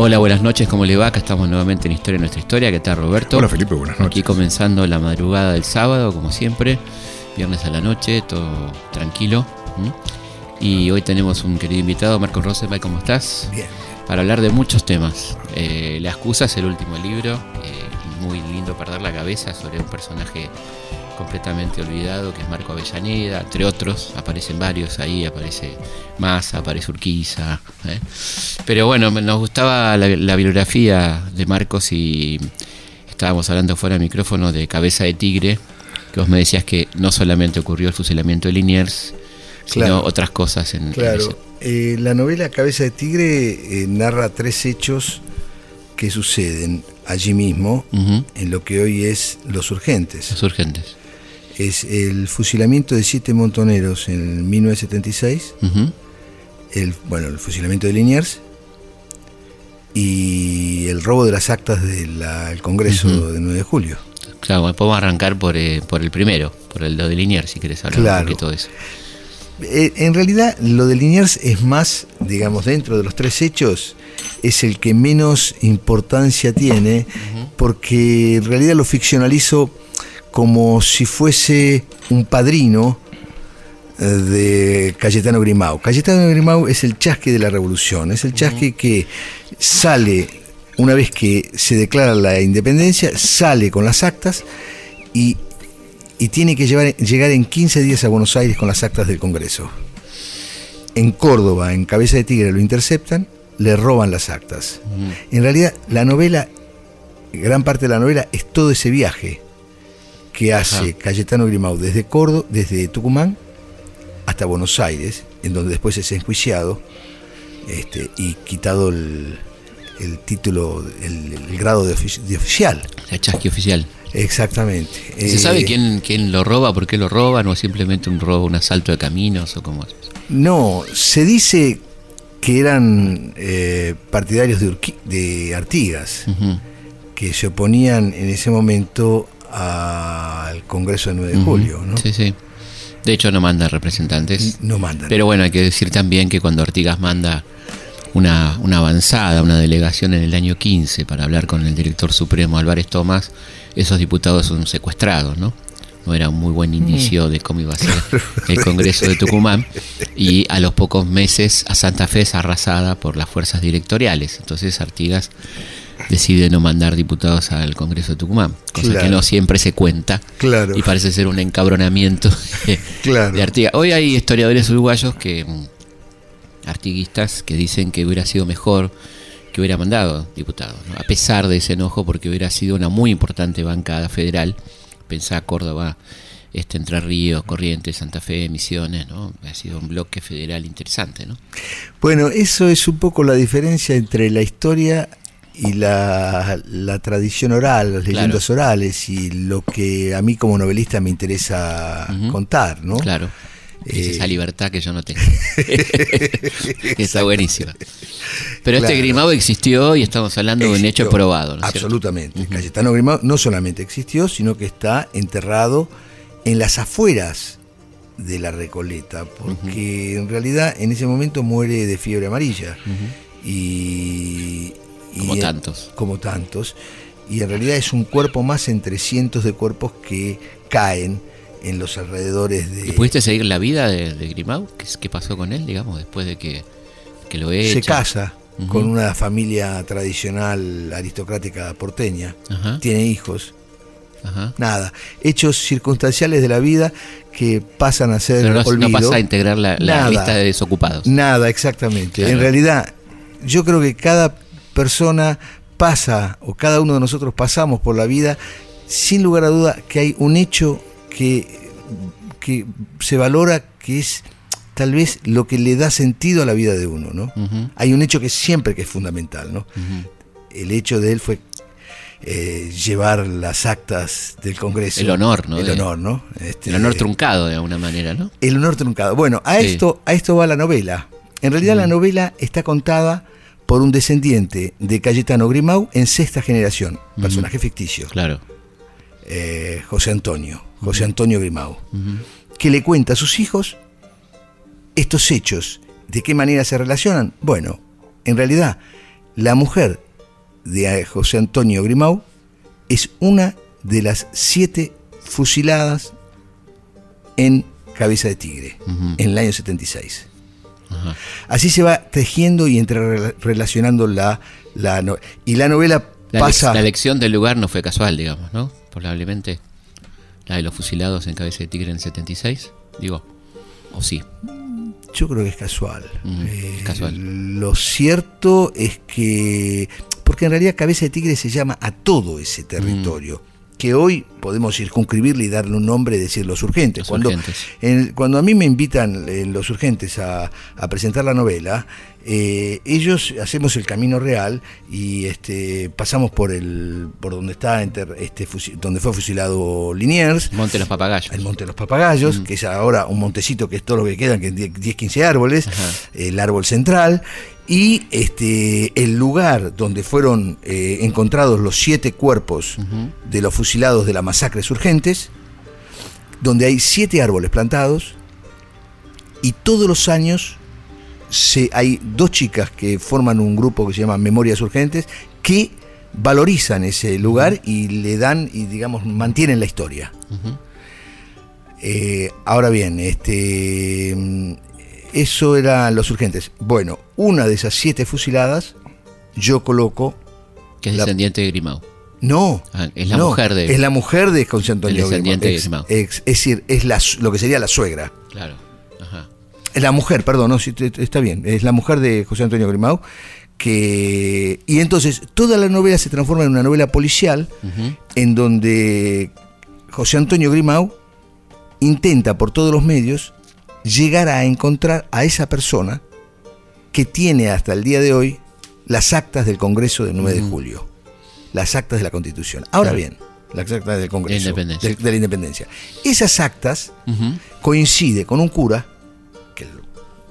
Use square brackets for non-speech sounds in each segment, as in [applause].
Hola, buenas noches, ¿cómo le va? Acá estamos nuevamente en Historia de Nuestra Historia. ¿Qué tal, Roberto? Hola, Felipe, buenas noches. Aquí comenzando la madrugada del sábado, como siempre, viernes a la noche, todo tranquilo. Y hoy tenemos un querido invitado, Marcos Rosenberg, ¿cómo estás? Bien. Para hablar de muchos temas. Eh, la excusa es el último libro, eh, muy lindo perder la cabeza sobre un personaje completamente olvidado, que es Marco Avellaneda, entre otros, aparecen varios ahí, aparece Massa, aparece Urquiza. ¿eh? Pero bueno, nos gustaba la, la bibliografía de Marcos y estábamos hablando fuera de micrófono de Cabeza de Tigre, que vos me decías que no solamente ocurrió el fusilamiento de Liniers, sino Claro. otras cosas en, en ese- Claro, eh, la novela Cabeza de Tigre eh, narra tres hechos que suceden allí mismo, en lo que hoy es Los Urgentes. los urgentes. Es el fusilamiento de siete montoneros en 1976, Ujú. el, bueno, el fusilamiento de Liniers y el robo de las actas del Congreso Ujú. de 9 de julio. Claro, podemos arrancar por, eh, por el primero, por el de Liniers, si querés hablar Claro. un poquito de eso. Eh, en realidad, lo de Liniers es más, digamos, dentro de los tres hechos, es el que menos importancia tiene, porque en realidad lo ficcionalizo como si fuese un padrino eh, de Cayetano Grimau. Cayetano Grimau es el chasque de la revolución, es el chasque que sale, una vez que se declara la independencia, sale con las actas y y tiene que llevar- llegar en 15 días a Buenos Aires con las actas del Congreso. En Córdoba, en Cabeza de Tigre, lo interceptan, le roban las actas. En realidad, la novela, gran parte de la novela es todo ese viaje que hace Ajá. Cayetano Grimau desde Córdoba, desde Tucumán hasta Buenos Aires, en donde después es enjuiciado este, y quitado el, el título, el, el grado de, ofici- de oficial. La chasqui oficial. Exactamente. ¿Se Eh, sabe quién, quién lo roba, por qué lo roban, o es simplemente un robo, un asalto de caminos, o cómo es? No, se dice que eran eh, partidarios de, Urqui- de Artigas, que se oponían en ese momento al Congreso del 9 de julio, ¿no? Sí, sí. De hecho, no manda representantes. No mandan. Pero bueno, hay que decir también que cuando Artigas manda una, una avanzada, una delegación en el año 15 para hablar con el director supremo Álvarez Tomás, esos diputados son secuestrados, ¿no? No era un muy buen inicio de cómo iba a ser el Congreso de Tucumán. [laughs] Y a los pocos meses a Santa Fe es arrasada por las fuerzas directoriales. Entonces Artigas decide no mandar diputados al Congreso de Tucumán, cosa Claro. que no siempre se cuenta Claro. y parece ser un encabronamiento de, Claro. de Artigas. Hoy hay historiadores uruguayos que mm, artiguistas que dicen que hubiera sido mejor que hubiera mandado diputados, ¿no? a pesar de ese enojo, porque hubiera sido una muy importante bancada federal. Pensá Córdoba, este Entre Ríos, Corrientes, Santa Fe, Misiones, ¿no? Ha sido un bloque federal interesante, ¿no? Bueno, eso es un poco la diferencia entre la historia y la, la tradición oral, las Claro. leyendas orales y lo que a mí como novelista me interesa contar, ¿no? Claro. Es Eh, esa libertad que yo no tengo. [laughs] Está buenísima. Pero este. Grimao existió y estamos hablando de un hecho probado. Absolutamente. Cayetano Grimao no solamente existió, sino que está enterrado en las afueras de la Recoleta, porque en realidad en ese momento muere de fiebre amarilla. y, y Como en- tantos. Como tantos. Y en realidad es un cuerpo más entre cientos de cuerpos que caen en los alrededores de... ¿Y pudiste seguir la vida de, de Grimau? ¿Qué, pasó con él, digamos, después de que, que lo se echan? casa con una familia tradicional aristocrática porteña, tiene hijos, nada, hechos circunstanciales de la vida que pasan a ser Pero no, no olvido. pasa a integrar la, la Nada. lista de desocupados. Nada, exactamente. Claro. En realidad, yo creo que cada persona pasa, o cada uno de nosotros pasamos por la vida, sin lugar a duda que hay un hecho que, que se valora, que es tal vez lo que le da sentido a la vida de uno, ¿no? Hay un hecho que siempre que es fundamental, ¿no? El hecho de él fue eh, llevar las actas del Congreso. El honor, ¿no? El De- honor, ¿no? Este, El honor truncado de alguna manera, ¿no? El honor truncado. Bueno, a, Sí. esto, a esto va la novela. En realidad la novela está contada por un descendiente de Cayetano Grimau en sexta generación, personaje ficticio, Claro. eh, José Antonio, José Antonio Grimau, que le cuenta a sus hijos estos hechos. ¿De qué manera se relacionan? Bueno, en realidad, la mujer de José Antonio Grimau es una de las siete fusiladas en Cabeza de Tigre, en el año 76. Ajá. Así se va tejiendo y entre relacionando la, la no- y la novela La, pasa la elección del lugar no fue casual, digamos, ¿no? Probablemente la de los fusilados en Cabeza de Tigre en el 76, digo, o sí. yo creo que es casual. Mm, Eh, es casual. Lo cierto es que porque en realidad Cabeza de Tigre se llama a todo ese territorio. Mm. Que hoy podemos circunscribirle y darle un nombre y decir los urgentes. Los cuando, Urgentes. en- cuando a mí me invitan en los urgentes a, a presentar la novela, eh, ellos hacemos el camino real y este, pasamos por el por donde está enter- este, fusi- donde fue fusilado Liniers, Monte de los Papagayos. el Monte de los Papagayos, que es ahora un montecito que es todo lo que quedan, que es 10, 10, 15 árboles, Ajá. el árbol central, y este el lugar donde fueron eh, encontrados los siete cuerpos de los fusilados de la masacre urgentes, donde hay siete árboles plantados, y todos los años se, hay dos chicas que forman un grupo que se llama Memorias Urgentes, que valorizan ese lugar y le dan y digamos mantienen la historia. Eh, ahora bien, este, eso eran los urgentes. Bueno, una de esas siete fusiladas, yo coloco. Que es La- descendiente de Grimau. No. Ah, es la no, mujer de- Es la mujer de José Antonio del descendiente Grimau. de ex- es decir, es la, lo que sería la suegra. Claro. Ajá. Es La mujer, perdón, no, sí, está bien. Es la mujer de José Antonio Grimau. Que, y entonces toda la novela se transforma en una novela policial en donde José Antonio Grimau intenta por todos los medios llegar a encontrar a esa persona que tiene hasta el día de hoy las actas del Congreso del 9 de julio, las actas de la Constitución. Ahora Claro. bien, las actas del Congreso De independencia. de, de la independencia. Esas actas Ujú. coincide con un cura, que es el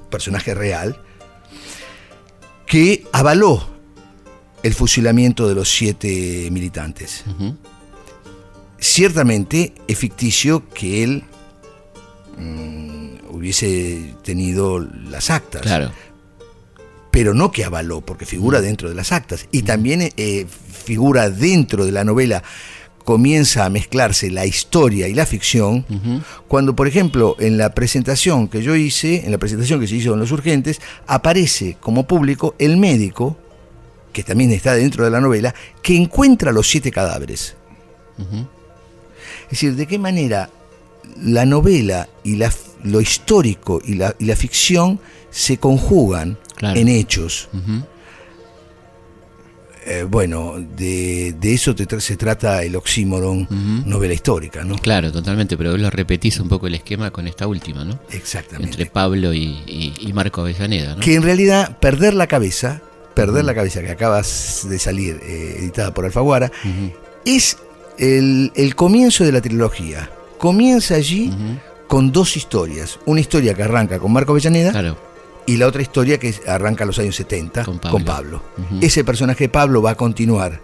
personaje real, que avaló el fusilamiento de los siete militantes ciertamente es ficticio que él mm, hubiese tenido las actas, Claro. pero no que avaló, porque figura dentro de las actas. Y también eh, figura dentro de la novela, comienza a mezclarse la historia y la ficción, cuando, por ejemplo, en la presentación que yo hice, en la presentación que se hizo en Los Urgentes, aparece como público el médico, que también está dentro de la novela, que encuentra los siete cadáveres. Es decir, de qué manera la novela y la, lo histórico y la, y la ficción se conjugan Claro. en hechos. Eh, bueno, de, de eso te se trata el oxímoron novela histórica, ¿no? Claro, totalmente, pero vos lo repetís un poco el esquema con esta última, ¿no? Exactamente. Entre Pablo y, y- y Marco Avellaneda, ¿no? Que en realidad perder la cabeza, perder la cabeza que acabas de salir eh, editada por Alfaguara, es el, el comienzo de la trilogía. Comienza allí con dos historias. Una historia que arranca con Marco Avellaneda Claro, y la otra historia que arranca en los años 70 Con con Pablo. Ese personaje Pablo va a continuar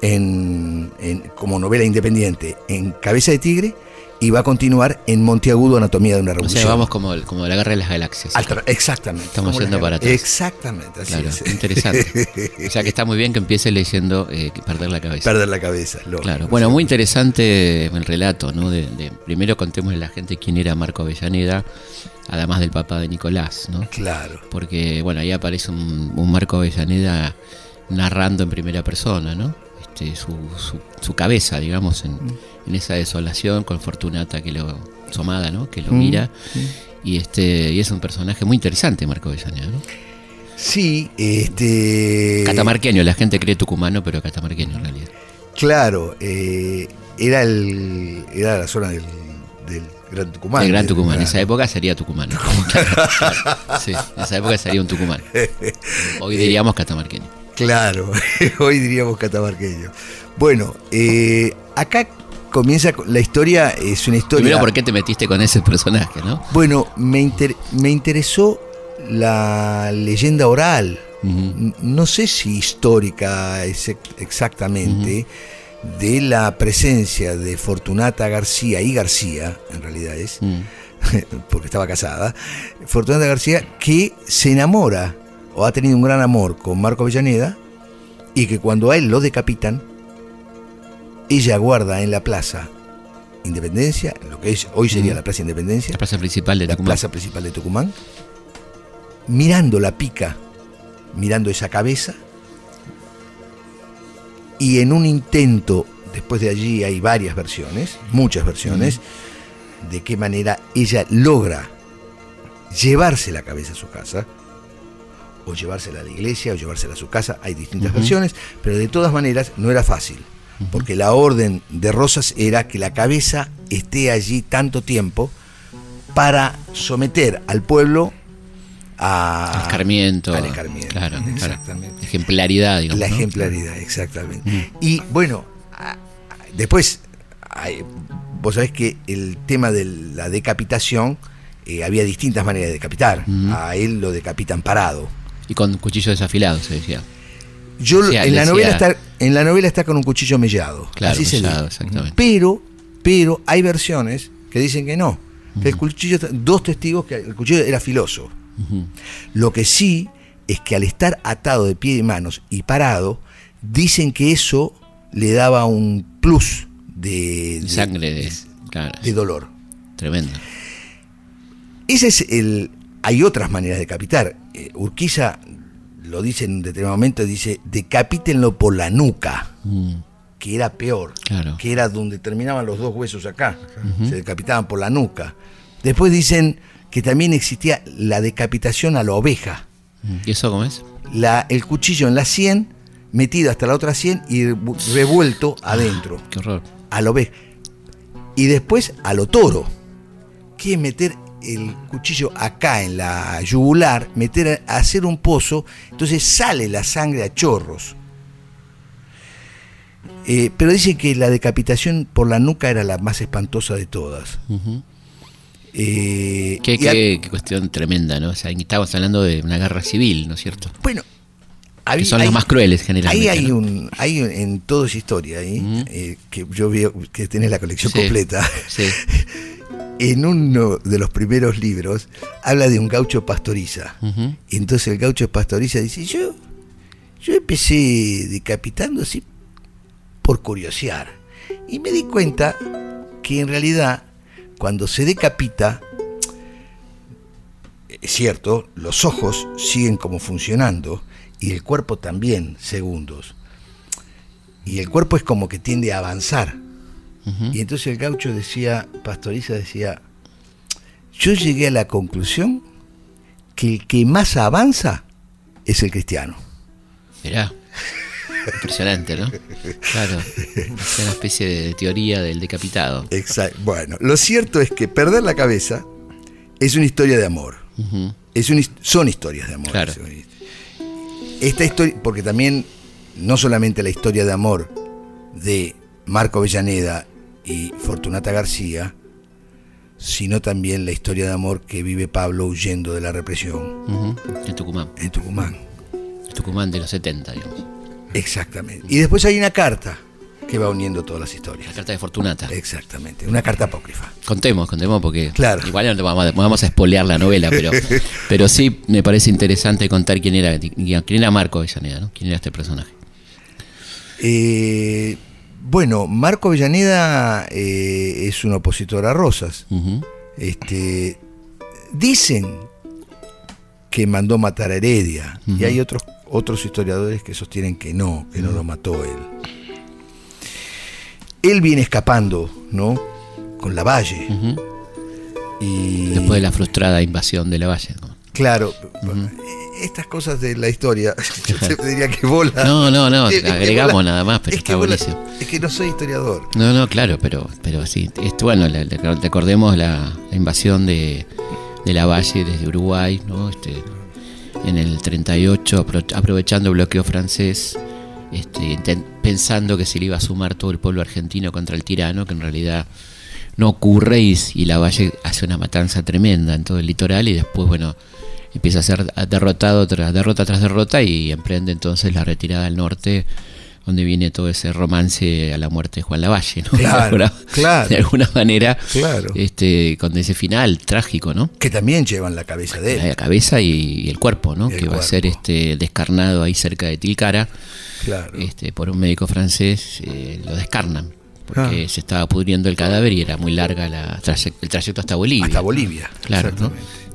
en- como novela independiente en Cabeza de Tigre y va a continuar en Monteagudo, Anatomía de una O Revolución. sea, vamos como, el- como la guerra de las galaxias. Exactamente. Estamos yendo para atrás. Exactamente, así Claro, es. interesante. [laughs] O sea que está muy bien que empiece leyendo eh, Perder la cabeza. Perder la cabeza. Claro, bueno, muy interesante el relato, ¿no? De, de- primero contémosle a la gente quién era Marco Avellaneda, además del papá de Nicolás, ¿no? Claro. Porque, bueno, ahí aparece un, un Marco Avellaneda narrando en primera persona, ¿no? Este, su, su, su cabeza, digamos, en, en esa desolación con Fortunata que lo, su amada, ¿no? Que lo Mm, mira. Y este y es un personaje muy interesante, Marco Avellaneda, ¿no? Sí, este. Catamarqueño, la gente cree tucumano, pero catamarqueño en realidad. Claro, eh, era el. Era la zona del, del Gran Tucumán. el Gran Tucumán, en esa época sería. [laughs] Sí, en esa época sería un tucumano. Hoy diríamos catamarqueño. Claro, [laughs] hoy diríamos catamarqueño. Bueno, eh, acá comienza la historia, es una historia. Primero, ¿por qué te metiste con ese personaje, no? Bueno, me, inter- me interesó la leyenda oral. No sé si histórica ex- exactamente, de la presencia de Fortunata García y García, en realidad es, Mm. [laughs] porque estaba casada, Fortunata García, que se enamora o ha tenido un gran amor con Marco Avellaneda y que cuando a él lo decapitan, ella guarda en la plaza Independencia, lo que es, hoy sería la Plaza Independencia, La plaza principal de la Tucumán. plaza principal de Tucumán, mirando la pica, mirando esa cabeza, y en un intento, después de allí hay varias versiones, muchas versiones, de qué manera ella logra llevarse la cabeza a su casa, o llevársela a la iglesia, o llevársela a su casa, hay distintas versiones, pero de todas maneras no era fácil, porque la orden de Rosas era que la cabeza esté allí tanto tiempo para someter al pueblo a... Al escarmiento. Al escarmiento, Claro, claro. exactamente. Ejemplaridad, digamos. La ¿no? ejemplaridad, exactamente. Mm. Y bueno, después, vos sabés que el tema de la decapitación, eh, había distintas maneras de decapitar. Mm. A él lo decapitan parado. Y con cuchillo desafilado, se decía. Yo O sea, en la decía- novela está en la novela está con un cuchillo mellado. Claro, así mellado. Pero, pero hay versiones que dicen que no. Que el cuchillo, dos testigos que el cuchillo era filoso. Lo que sí es que al estar atado de pie y manos y parado, dicen que eso le daba un plus de, de- Sangre de. Claro. de dolor. Tremendo. Ese es el. Hay otras maneras de decapitar. Eh, Urquiza lo dice en un determinado momento, dice, decapítenlo por la nuca, Mm, que era peor, Claro. que era donde terminaban los dos huesos acá, se decapitaban por la nuca. Después dicen que también existía la decapitación a la oveja. Mm. ¿Y eso cómo es? la, el cuchillo en la sien, metido hasta la otra sien y revu- revuelto adentro, Qué horror. a lo oveja. Y después a lo toro, que es meter el cuchillo acá en la yugular, meter, hacer un pozo, entonces sale la sangre a chorros. Eh, pero dicen que la decapitación por la nuca era la más espantosa de todas. Eh, Qué, y a- qué- qué cuestión tremenda, ¿no? O sea, estamos hablando de una guerra civil, ¿no es cierto? bueno, Que son las más crueles generalmente. Ahí hay ¿no? un, hay un- en toda esa historia ahí, eh, que yo veo que tenés la colección Sí, completa. Sí. [laughs] En uno de los primeros libros habla de un gaucho pastoriza. Y entonces el gaucho pastoriza dice, yo, yo empecé decapitando así por curiosear. Y me di cuenta que en realidad cuando se decapita, es cierto, los ojos siguen como funcionando y el cuerpo también segundos. Y el cuerpo es como que tiende a avanzar. Y entonces el gaucho decía, Pastoriza decía, yo llegué a la conclusión que el que más avanza es el cristiano. Mirá. Impresionante, ¿no? Claro. Es una especie de teoría del decapitado. Exacto. Bueno, lo cierto es que perder la cabeza es una historia de amor. Es una son historias de amor. Claro. Esta historia, porque también no solamente la historia de amor de Marco Avellaneda y Fortunata García, sino también la historia de amor que vive Pablo huyendo de la represión Ujú. En Tucumán. en Tucumán. Tucumán de los 70, digamos. Exactamente. Y después hay una carta que va uniendo todas las La historias. carta de Fortunata. Exactamente, una carta apócrifa. Contemos, contemos, porque Claro. igual no te vamos a, vamos a espolear la novela, pero, [laughs] pero sí me parece interesante contar quién era, quién era Marco Avellaneda, ¿no? ¿Quién era este personaje? Eh, bueno, Marco Avellaneda eh, es un opositor a Rosas. Este, dicen que mandó matar a Heredia y hay otros otros historiadores que sostienen que no, que no lo mató él. Él viene escapando, ¿no? Con la Valle y Después de la frustrada invasión de la Valle. ¿no? Claro, estas cosas de la historia, [laughs] yo te diría que bola. No, no, no, [laughs] Es agregamos bola- nada más, pero es está que bola- buenísimo. es que no soy historiador. No, no, claro, pero, pero sí. Esto, bueno, le- le- recordemos la, la invasión de, de la Valle desde Uruguay, ¿no? Este, en el 38, apro- aprovechando el bloqueo francés, este, pensando que se le iba a sumar todo el pueblo argentino contra el tirano, que en realidad no ocurre y, y la Valle hace una matanza tremenda en todo el litoral y después, bueno, empieza a ser derrotado tras derrota tras derrota y emprende entonces la retirada al norte, donde viene todo ese romance a la muerte de Juan Lavalle, ¿no? [laughs] Claro, de, alguna, claro. de alguna manera, Claro. este, con ese final trágico, ¿no? Que también llevan la cabeza de él. La cabeza y, y el cuerpo, ¿no? El que va a ser este descarnado ahí cerca de Tilcara, Claro. este, por un médico francés, eh, lo descarnan. Porque Ah. se estaba pudriendo el cadáver y era muy larga la el trayecto hasta Bolivia. Hasta Bolivia. Claro, ¿no?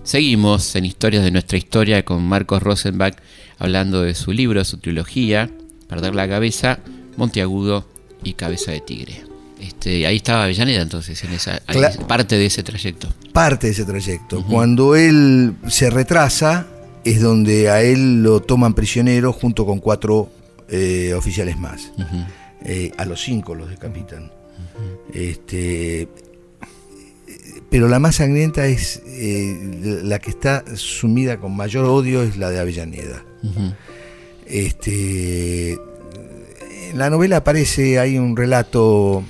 Seguimos en Historias de nuestra historia con Marcos Rosenbach hablando de su libro, su trilogía, Perder la cabeza, Monteagudo y Cabeza de Tigre. Este, ahí estaba Avellaneda entonces, en esa parte de ese trayecto. Parte de ese trayecto. Cuando él se retrasa, es donde a él lo toman prisionero junto con cuatro eh, oficiales más. Eh, a los cinco los decapitan. Este, pero la más sangrienta es eh, la que está sumida con mayor odio es la de Avellaneda. Este, en la novela aparece, hay un relato,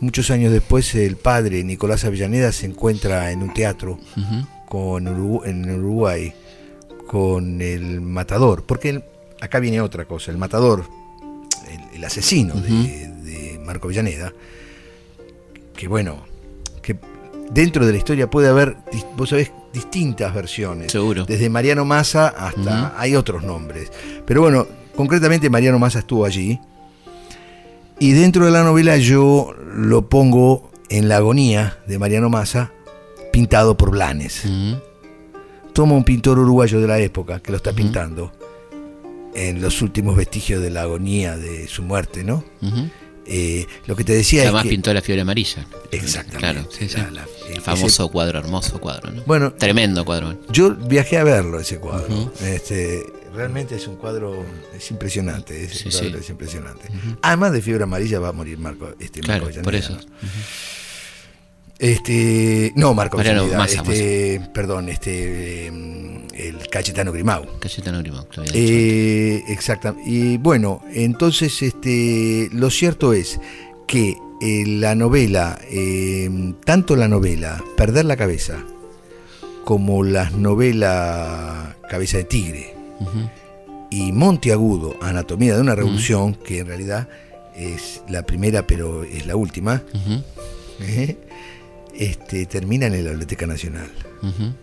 muchos años después el padre Nicolás Avellaneda se encuentra en un teatro con Urugu- en Uruguay con el matador, porque el- acá viene otra cosa, el matador, el, el asesino de, de Marco Avellaneda, que bueno, dentro de la historia puede haber, vos sabés, distintas versiones. Seguro. Desde Mariano Massa hasta, hay otros nombres. Pero bueno, concretamente Mariano Massa estuvo allí. Y dentro de la novela yo lo pongo en la agonía de Mariano Massa, pintado por Blanes. Toma un pintor uruguayo de la época que lo está pintando en los últimos vestigios de la agonía de su muerte, ¿no? Eh, lo que te decía Además es que... pintó la fiebre amarilla. Exactamente. Claro, sí, sí. La- la- El ese- famoso cuadro, hermoso cuadro, ¿no? Bueno, Tremendo cuadro. Yo viajé a verlo ese cuadro. Este, realmente es un cuadro, es impresionante. Ese Sí, cuadro es impresionante. Además de fiebre amarilla va a morir Marco. Este, Claro, Marco por eso. Este, no, Marco Mariano Avellaneda, este, perdón, este, eh, el Cayetano Grimau. Cayetano Grimau. Eh, exactamente. Y bueno, entonces este, lo cierto es que eh, la novela, eh, tanto la novela Perder la cabeza, como las novelas Cabeza de Tigre Ujú. y Monteagudo, Anatomía de una Revolución, que en realidad es la primera pero es la última. Este, terminan en la Biblioteca Nacional. Ujú.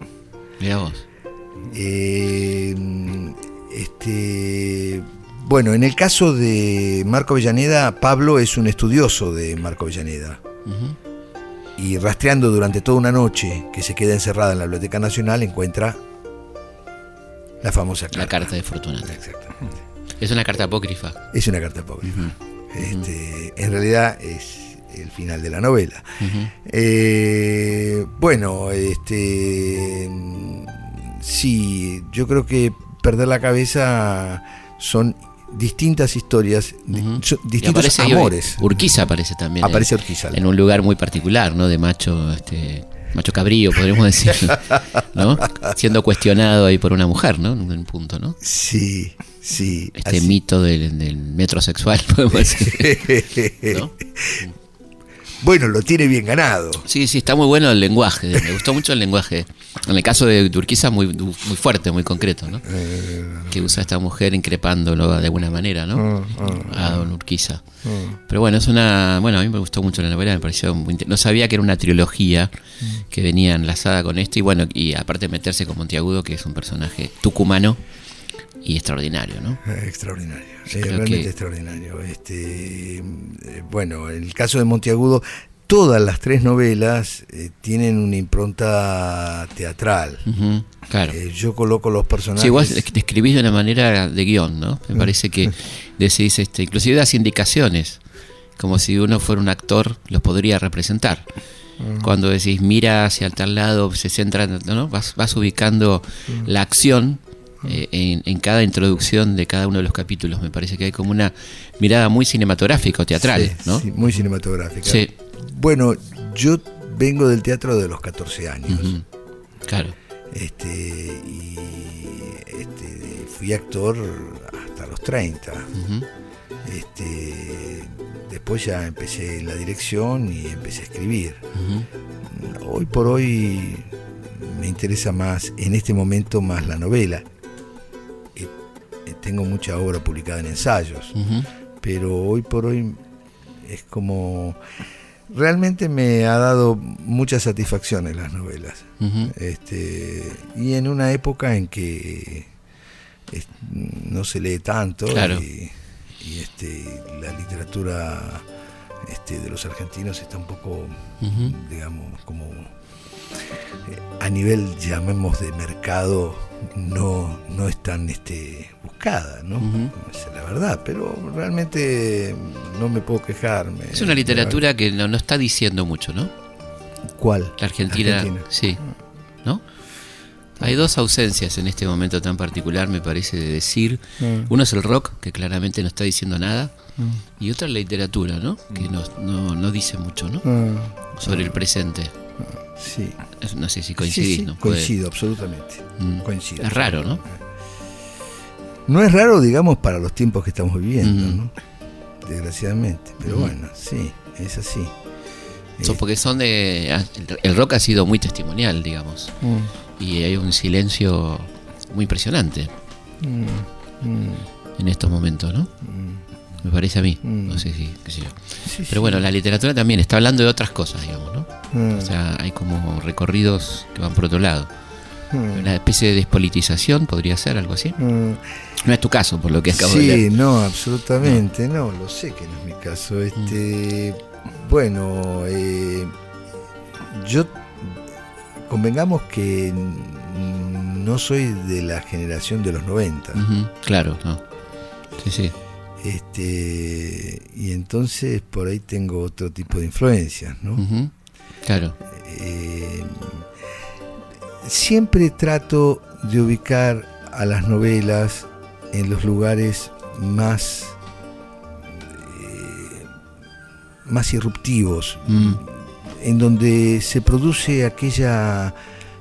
Mirá vos. Eh, este, bueno, en el caso de Marco Avellaneda, Pablo es un estudioso de Marco Avellaneda. Y rastreando durante toda una noche que se queda encerrada en la Biblioteca Nacional, encuentra la famosa carta. La carta de Fortunato. Exactamente. Es una carta apócrifa. Es una carta apócrifa. Este, en realidad es el final de la novela. Eh, bueno, este sí, yo creo que perder la cabeza son distintas historias, Y distintos amores. Urquiza aparece también. en- Aparece Urquiza. En, un lugar muy particular, ¿no? De macho, este, macho cabrío, podríamos decir, [laughs] ¿no? Siendo cuestionado ahí por una mujer, ¿no? En un punto, ¿no? Sí, sí. Este así. mito del, del metrosexual, [laughs] podemos decir, [laughs] ¿no? Bueno, lo tiene bien ganado. Sí, sí, está muy bueno el lenguaje. Me gustó mucho el lenguaje. En el caso de Urquiza, muy, muy fuerte, muy concreto, ¿no? Que usa esta mujer increpándolo de alguna manera, ¿no? A don Urquiza. Pero bueno, es una. Bueno, a mí me gustó mucho la novela, me pareció muy No sabía que era una trilogía que venía enlazada con esto. Y bueno, y aparte meterse con Monteagudo, que es un personaje tucumano y extraordinario, ¿no? Eh, Extraordinario, sí, realmente que- extraordinario. Este, eh, bueno, en el caso de Monteagudo, todas las tres novelas eh, tienen una impronta teatral. Ujú, claro. Eh, yo coloco los personajes. Sí, vos describís de una manera de guion, ¿no? Me parece que [laughs] decís, este, inclusive das indicaciones, como si uno fuera un actor, los podría representar. Cuando decís mira hacia el tal lado, se centra, ¿no? Vas, vas ubicando la acción eh, en, en cada introducción de cada uno de los capítulos. Me parece que hay como una mirada muy cinematográfica o teatral, Sí, ¿no? sí, muy cinematográfica. Sí. Bueno, yo vengo del teatro de los 14 años. Claro. Este, y este, fui actor hasta los 30. Ujú. Este, después ya empecé la dirección y empecé a escribir. Hoy por hoy me interesa más, en este momento, más la novela. Eh, tengo mucha obra publicada en ensayos, pero hoy por hoy es como... Realmente me ha dado muchas satisfacciones las novelas. Este, y en una época en que es- no se lee tanto Claro. y, y, este, la literatura este, de los argentinos está un poco, digamos, como a nivel, llamemos, de mercado, no, no es tan este, buscada, ¿no? Esa es la verdad, pero realmente no me puedo quejar. me- Es una literatura que no, no está diciendo mucho, ¿no? ¿Cuál? La Argentina, Argentina. sí, ¿no? Hay dos ausencias en este momento tan particular, me parece, de decir. Mm. Uno es el rock, que claramente no está diciendo nada, y otra es la literatura, ¿no? Que no, no, no dice mucho, ¿no? Ah, Sobre el presente. Sí. No sé si Sí, coincidís, sí, ¿no? Puede- Coincido, absolutamente. Mm. Coincido. Es raro, ¿no? No es raro, digamos, para los tiempos que estamos viviendo, Mm. ¿no? Desgraciadamente. Pero Mm. bueno, sí, es así. Son- porque son de. ah, el- rock ha sido muy testimonial, digamos. Y hay un silencio muy impresionante en estos momentos, ¿no? Me parece a mí. No sé si. qué sé yo. Sí, Pero bueno, la literatura también está hablando de otras cosas, digamos. Mm, O sea, hay como recorridos que van por otro lado. mm, Una especie de despolitización podría ser algo así. mm. No es tu caso, por lo que acabo de Sí, leer. no, absolutamente, no. lo sé que no es mi caso. Este, bueno, eh, yo convengamos que no soy de la generación de los 90. Ujú, Claro, no. Sí, sí. Este, y entonces por ahí tengo otro tipo de influencias, ¿no? Claro. Eh, siempre trato de ubicar a las novelas en los lugares más eh, más irruptivos, Mm, en donde se produce aquella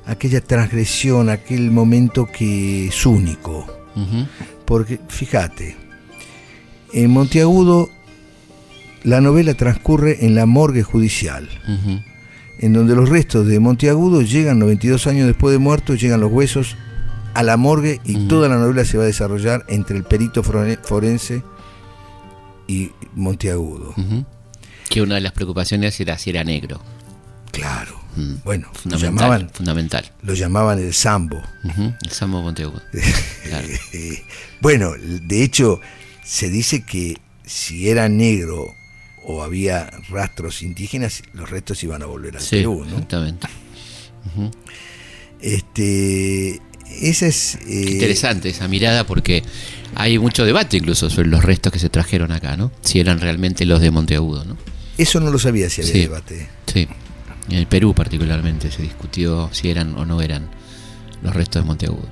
aquella transgresión, aquel momento que es único. Porque fíjate, en Monteagudo la novela transcurre en la morgue judicial, ujú, en donde los restos de Monteagudo llegan 92 años después de muerto, llegan los huesos a la morgue y toda la novela se va a desarrollar entre el perito fore- forense y Monteagudo. Que una de las preocupaciones era si era negro. Claro. Bueno, lo Fundamental. llamaban, Fundamental. lo llamaban el sambo. El Sambo Monteagudo. [laughs] Claro. Eh, bueno, de hecho, se dice que si era negro o había rastros indígenas, los restos iban a volver al Sí, Perú, ¿no? exactamente. Este, esa es eh, Interesante esa mirada porque hay mucho debate incluso sobre los restos que se trajeron acá, ¿no? Si eran realmente los de Monteagudo, ¿no? Eso no lo sabía si había Sí. debate. Sí. En el Perú particularmente se discutió si eran o no eran los restos de Monteagudo.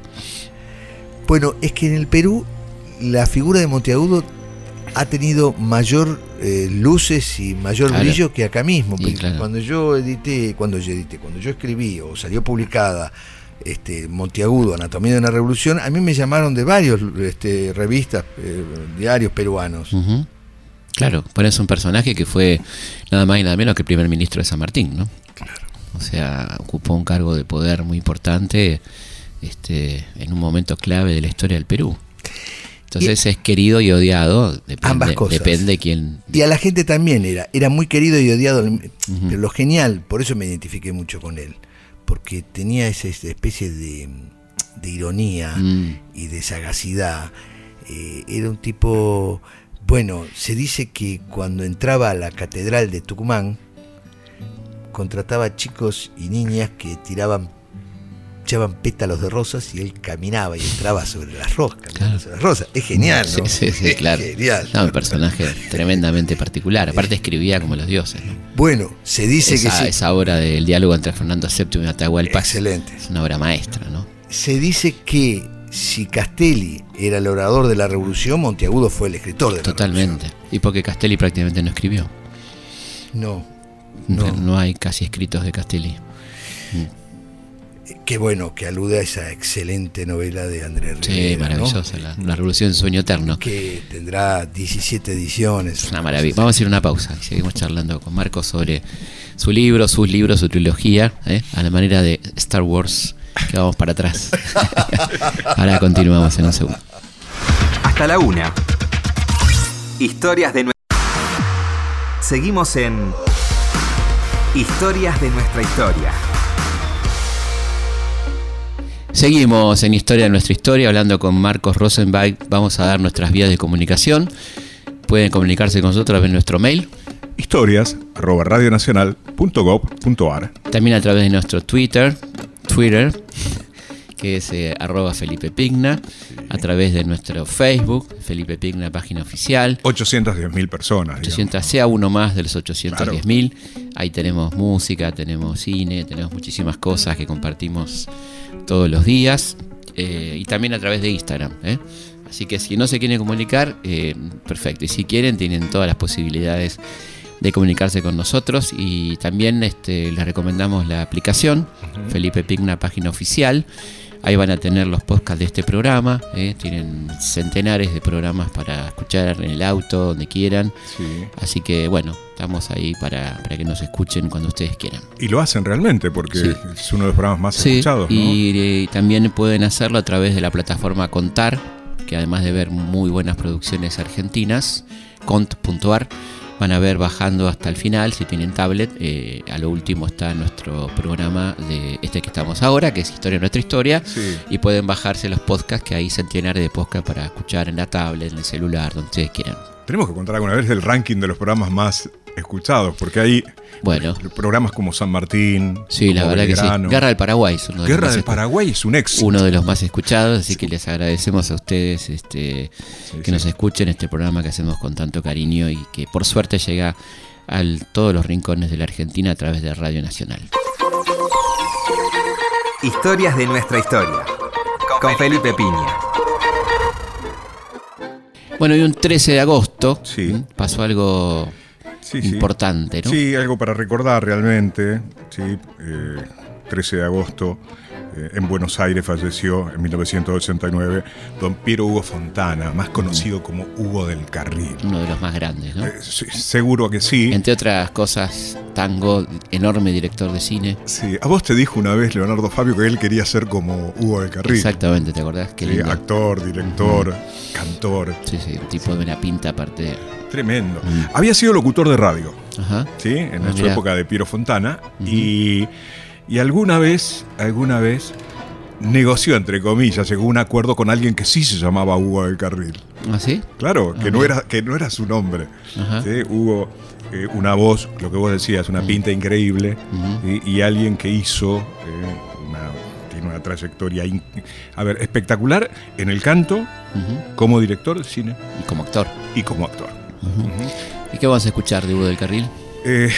Bueno, es que en el Perú la figura de Monteagudo ha tenido mayor eh, luces y mayor Claro. brillo que acá mismo. Claro. Cuando yo edité, cuando yo edité, cuando yo escribí o salió publicada este, Monteagudo, Anatomía de una Revolución, a mí me llamaron de varios este, revistas, eh, diarios peruanos. Ujú. Claro, pero es un personaje que fue nada más y nada menos que el primer ministro de San Martín, ¿no? O sea, ocupó un cargo de poder muy importante este, en un momento clave de la historia del Perú. Entonces es querido y odiado, depende, Ambas cosas. depende quién. Y a la gente también era, era muy querido y odiado, pero lo genial, por eso me identifiqué mucho con él, porque tenía esa, esa especie de, de ironía Mm, y de sagacidad. Eh, era un tipo, bueno, se dice que cuando entraba a la catedral de Tucumán, contrataba chicos y niñas que tiraban echaban pétalos de rosas y él caminaba y entraba sobre las rosas, Claro. sobre las rosas. Es genial, ¿no? Sí, sí, sí, Es claro. genial. No, un personaje tremendamente particular. Aparte escribía como los dioses. ¿no? Bueno, se dice Esa, que sí. esa obra del diálogo entre Fernando VII y Atahualpa Excelente. es una obra maestra, ¿no? Se dice que si Castelli era el orador de la revolución, Monteagudo fue el escritor de la Totalmente. Y porque Castelli prácticamente no escribió. revolución. No. No. No. hay casi escritos de Castelli. Que bueno, que alude a esa excelente novela de Andrés Rivera. Sí, ¿no? maravillosa, la, la Revolución del Sueño Eterno. Que tendrá 17 ediciones. Es una maravilla. Vamos a hacer una pausa y seguimos charlando con Marcos sobre su libro, sus libros, su trilogía, ¿eh? a la manera de Star Wars, que vamos para atrás. [laughs] Ahora continuamos en un segundo. Hasta la una. Historias de nuestra... Seguimos en Historias de nuestra historia. Seguimos en Historia de nuestra historia, hablando con Marcos Rosenbach. Vamos a dar nuestras vías de comunicación. Pueden comunicarse con nosotros a través de nuestro mail, Historias radionacional.gov.ar. también a través de nuestro Twitter, Twitter, que es eh, arroba Felipe Pigna, a través de nuestro Facebook, Felipe Pigna, página oficial. 810.000 personas. digamos. 800, sea uno más de los 810.000. Ahí tenemos música, tenemos cine, tenemos muchísimas cosas que compartimos todos los días. eh, y también a través de Instagram. ¿eh? Así que si no se quieren comunicar, eh, perfecto. Y si quieren, tienen todas las posibilidades de comunicarse con nosotros. Y también este, les recomendamos la aplicación Felipe Pigna, página oficial. Ahí van a tener los podcasts de este programa. ¿eh? Tienen centenares de programas para escuchar en el auto, donde quieran. Sí. Así que bueno, estamos ahí para, para que nos escuchen cuando ustedes quieran. Y lo hacen realmente, porque Sí. es uno de los programas más Sí, escuchados. ¿no? y eh, también pueden hacerlo a través de la plataforma Contar, que además de ver muy buenas producciones argentinas, cont.ar, van a ver bajando hasta el final, si tienen tablet, eh, a lo último está nuestro programa de este que estamos ahora, que es Historia de nuestra historia, Sí. y pueden bajarse los podcasts, que ahí centenares de podcasts para escuchar en la tablet, en el celular, donde ustedes quieran. Tenemos que contar alguna vez el ranking de los programas más escuchados, porque hay Bueno, programas como San Martín, sí, la verdad que sí. Guerra del Paraguay es uno de los Guerra del Paraguay es un éxito. uno de los más escuchados, así que les agradecemos a ustedes este, Sí, que sí. nos escuchen este programa que hacemos con tanto cariño y que por suerte llega a todos los rincones de la Argentina a través de Radio Nacional. Historias de nuestra historia. Con Felipe Piña. Bueno, y un 13 de agosto pasó algo Sí, importante, ¿no? Sí, algo para recordar realmente. Sí, eh, 13 de agosto en Buenos Aires falleció en 1989 don Piero Hugo Fontana, más conocido como Hugo del Carril. Uno de los más grandes, ¿no? Eh, sí, seguro que sí. Entre otras cosas, tango, enorme director de cine. Sí, a vos te dijo una vez Leonardo Fabio que él quería ser como Hugo del Carril. Exactamente, ¿te acordás? Qué Sí, lindo. actor, director, cantor. Sí, sí, un tipo de una pinta aparte. Tremendo. Mm. Había sido locutor de radio, Ajá. ¿sí? En Ah, su mirá. época de Piero Fontana. Y, y alguna vez, alguna vez, negoció, entre comillas, llegó a un acuerdo con alguien que sí se llamaba Hugo del Carril. ¿Ah, sí? Claro, que, Ah, no, era, que no era su nombre. Hugo, eh, una voz, lo que vos decías, una Mm. pinta increíble. Y alguien que hizo eh, una, tiene una trayectoria, a ver, espectacular en el canto, como director de cine Y como actor. y como actor. ¿Y qué vamos a escuchar de Hugo del Carril? Eh,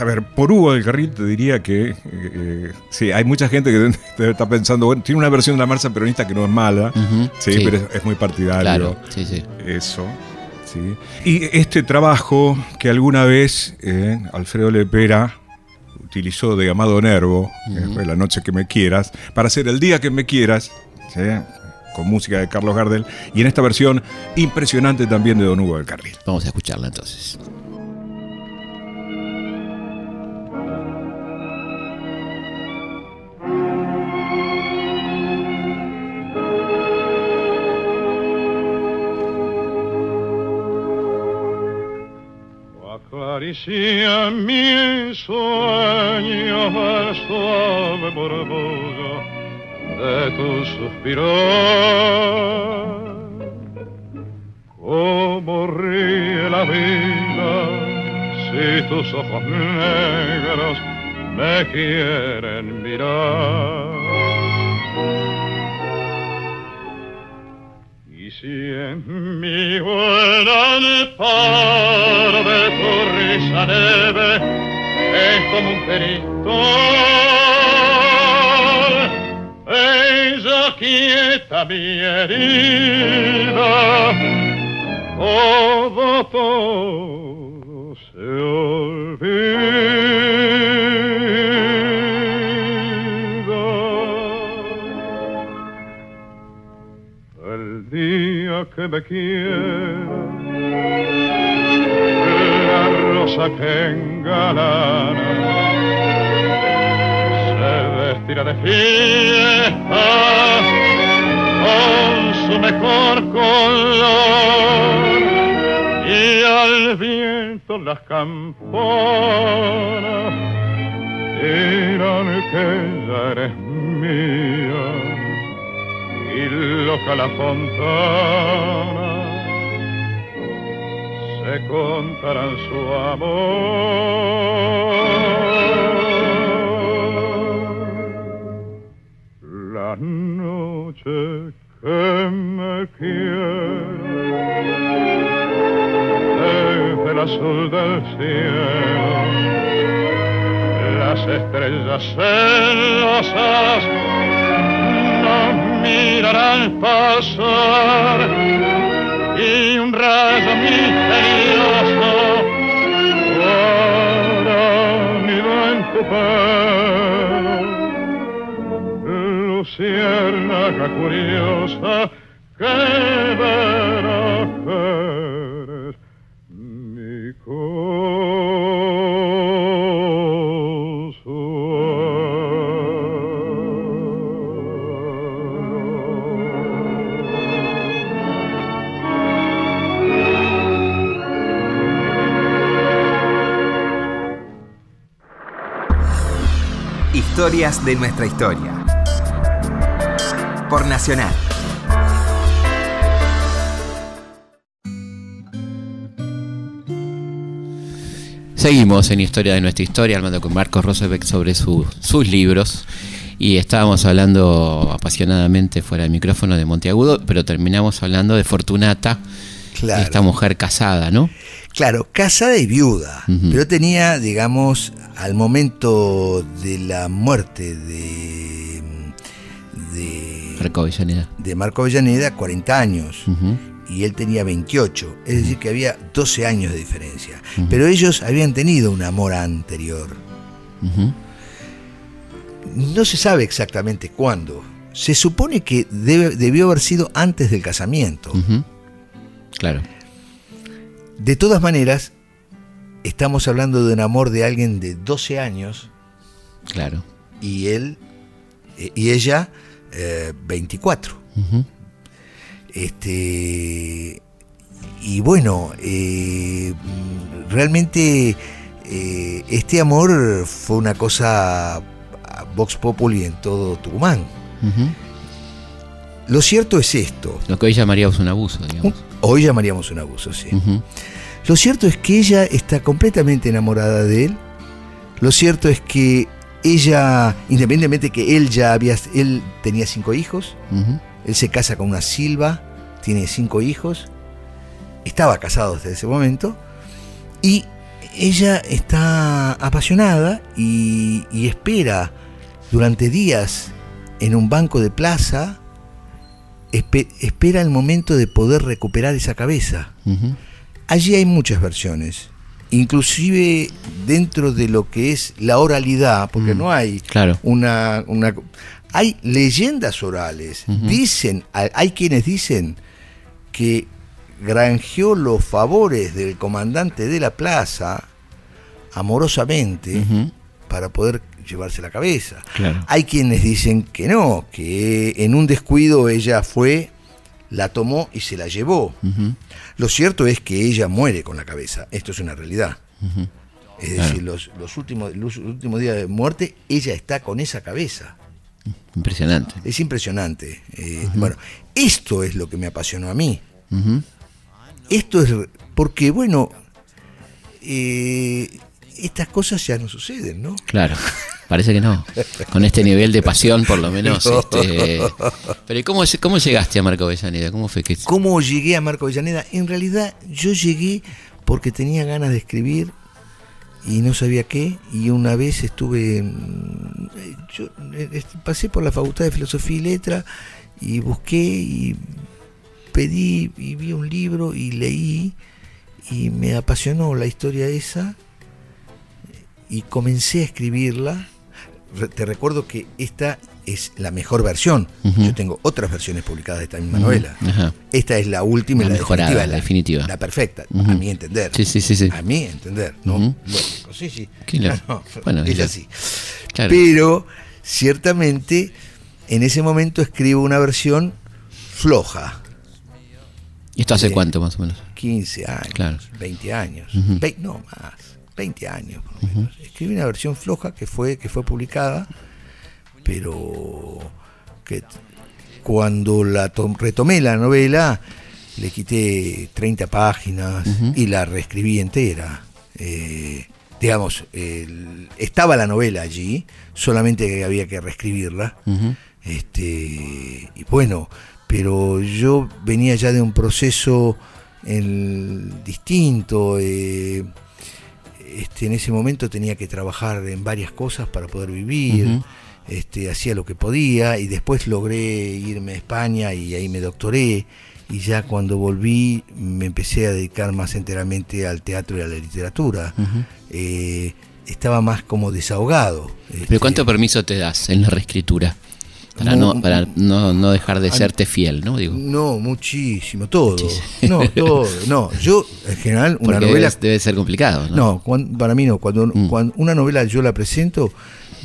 a ver, por Hugo del Carril te diría que eh, eh, sí, hay mucha gente que [laughs] estar pensando, bueno, tiene una versión de la marcha peronista que no es mala, sí, pero es, es muy partidario. Claro, sí, sí. Eso, sí. Y este trabajo que alguna vez eh, Alfredo Lepera utilizó de Amado Nervo, Ujú. fue La noche que me quieras, para hacer El día que me quieras, ¿sí? con música de Carlos Gardel, y en esta versión impresionante también de Don Hugo del Carril. Vamos a escucharla entonces. Acaricia mi sueño el suave murmullo de tu suspiro. Como ríe la vida si tus ojos negros me quieren mirar. Mi buena tarde tu risa leve es como un perito, ella quieta mi herida, todo, todo que me quiera. La rosa que engalana se vestirá de fiesta con su mejor color y al viento las campanas dirán que ya eres mía y loca la fontana. Se contarán su amor. La noche que me quiere desde el azul del cielo las estrellas celosas mirarán pasar. Y un rayo misterioso hará nido en tu pelo. Luciérnaga curiosa que verá Historias de nuestra historia. Por Nacional. Seguimos en Historia de nuestra historia, hablando con Marcos Rosebeck sobre su- sus libros. Y estábamos hablando apasionadamente fuera del micrófono de Monteagudo, pero terminamos hablando de Fortunata, Claro. esta mujer casada, ¿no? Claro, casada y viuda, Ujú. pero tenía, digamos, al momento de la muerte de, de, Marco Avellaneda. de Marco Avellaneda 40 años y él tenía 28, es decir, que había 12 años de diferencia. Pero ellos habían tenido un amor anterior. No se sabe exactamente cuándo. Se supone que debe- debió haber sido antes del casamiento. Claro. De todas maneras, estamos hablando de un amor de alguien de 12 años Claro. y él eh, y ella eh, 24. Ujú. Este y bueno, eh, realmente eh, este amor fue una cosa a Vox Populi en todo Tucumán. Lo cierto es esto. Lo que hoy llamaríamos un abuso, digamos. Hoy llamaríamos un abuso, sí. Ujú. Lo cierto es que ella está completamente enamorada de él. Lo cierto es que ella, independientemente que él ya había, él tenía cinco hijos, él se casa con una Silva, tiene cinco hijos, estaba casado desde ese momento, y ella está apasionada y, y espera durante días en un banco de plaza, espe- espera el momento de poder recuperar esa cabeza. Allí hay muchas versiones, inclusive dentro de lo que es la oralidad, porque Mm, no hay Claro. una, una- hay leyendas orales. Dicen, hay quienes dicen que granjeó los favores del comandante de la plaza amorosamente para poder llevarse la cabeza. Claro. Hay quienes dicen que no, que en un descuido ella fue, la tomó y se la llevó. Lo cierto es que ella muere con la cabeza. Esto es una realidad. Es Claro. decir, los, los últimos, los últimos días de muerte, ella está con esa cabeza. Impresionante. Es impresionante. Eh, Bueno, esto es lo que me apasionó a mí. Esto es porque, bueno, eh, estas cosas ya no suceden, ¿no? Claro, parece que no. Con este nivel de pasión, por lo menos. No. este, pero ¿y cómo, cómo llegaste a Marco Avellaneda? ¿Cómo fue que.? ¿Cómo llegué a Marco Avellaneda? En realidad yo llegué porque tenía ganas de escribir y no sabía qué. Y una vez estuve, yo pasé por la Facultad de Filosofía y Letra y busqué y pedí y vi un libro y leí y me apasionó la historia esa y comencé a escribirla. Te recuerdo que esta es la mejor versión. Yo tengo otras versiones publicadas de esta misma novela. Ajá. Esta es la última y La la, mejorada, definitiva, la definitiva. La perfecta, a mi entender. Sí, sí, sí, sí. A mi entender, ¿no? Lógico, sí, sí. ¿Qué [laughs] le- No, bueno, es así. Claro. Pero, ciertamente, en ese momento escribo una versión floja. ¿Y esto hace cuánto más o menos? 15 años, Claro. 20 años, Ujú. Vei- no más, 20 años. por lo menos. Escribí una versión floja que fue, que fue publicada, pero que cuando la to- retomé la novela le quité 30 páginas y la reescribí entera. Eh, digamos, estaba la novela allí, solamente que había que reescribirla. Este, y bueno, pero yo venía ya de un proceso en- distinto. eh, este, en ese momento tenía que trabajar en varias cosas para poder vivir. Este, hacía lo que podía y después logré irme a España y ahí me doctoré. Y ya cuando volví me empecé a dedicar más enteramente al teatro y a la literatura. Eh, estaba más como desahogado. ¿Pero este, cuánto permiso te das en la reescritura? Para no, para no, no dejar de serte fiel, ¿no? Digo, No, muchísimo, todo. No, [laughs] todo. No, yo en general una porque novela. debe, debe ser complicado, ¿no? No, para mí no. Cuando, Mm. cuando una novela yo la presento,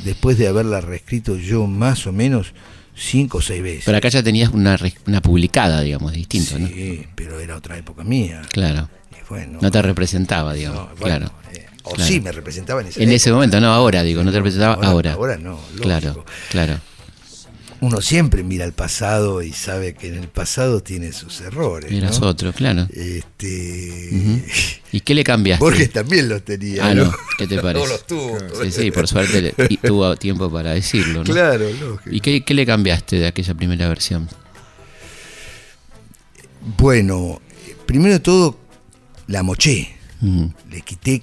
después de haberla reescrito yo más o menos cinco o seis veces. Pero acá ya tenías una, una publicada, digamos, distinto, ¿no? sí, pero era otra época mía. Claro. Y bueno, No te representaba, no, digamos. bueno, claro. eh, o claro. sí me representaba en ese En ese momento, no ahora, digo, no te representaba ahora. Ahora no, lógico. Claro, claro. Uno siempre mira al pasado y sabe que en el pasado tiene sus errores. Eras ¿no? otro, claro. Este. [laughs] ¿Y qué le cambiaste? Borges también los tenía. Ah, ¿no? no. ¿Qué te [laughs] parece? No los tuvo. Sí, sí, por suerte le- y tuvo [laughs] tiempo para decirlo, ¿no? Claro, lógico. ¿Y qué, qué le cambiaste de aquella primera versión? Bueno, primero de todo, la moché. Le quité